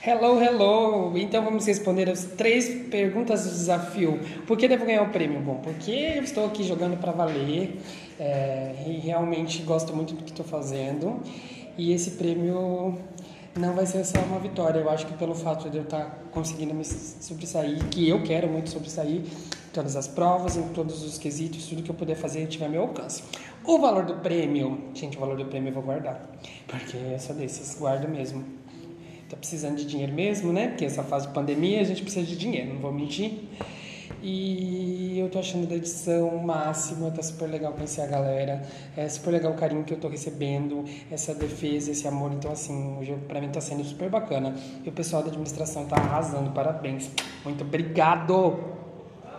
Hello, hello! Então vamos responder as três perguntas do desafio. Por que devo ganhar o prêmio? Bom, porque eu estou aqui jogando para valer é, e realmente gosto muito do que estou fazendo. E esse prêmio não vai ser só uma vitória. Eu acho que pelo fato de eu estar conseguindo me sobressair, que eu quero muito sobressair, todas as provas, em todos os quesitos, tudo que eu puder fazer tiver meu alcance. O valor do prêmio, gente, o valor do prêmio eu vou guardar, porque eu sou desses, guardo mesmo. Tá precisando de dinheiro mesmo, né? Porque essa fase de pandemia a gente precisa de dinheiro, não vou mentir. E eu tô achando da edição máxima, tá super legal conhecer a galera, é super legal o carinho que eu tô recebendo, essa defesa, esse amor. Então, assim, hoje pra mim tá sendo super bacana. E o pessoal da administração tá arrasando, parabéns. Muito obrigado!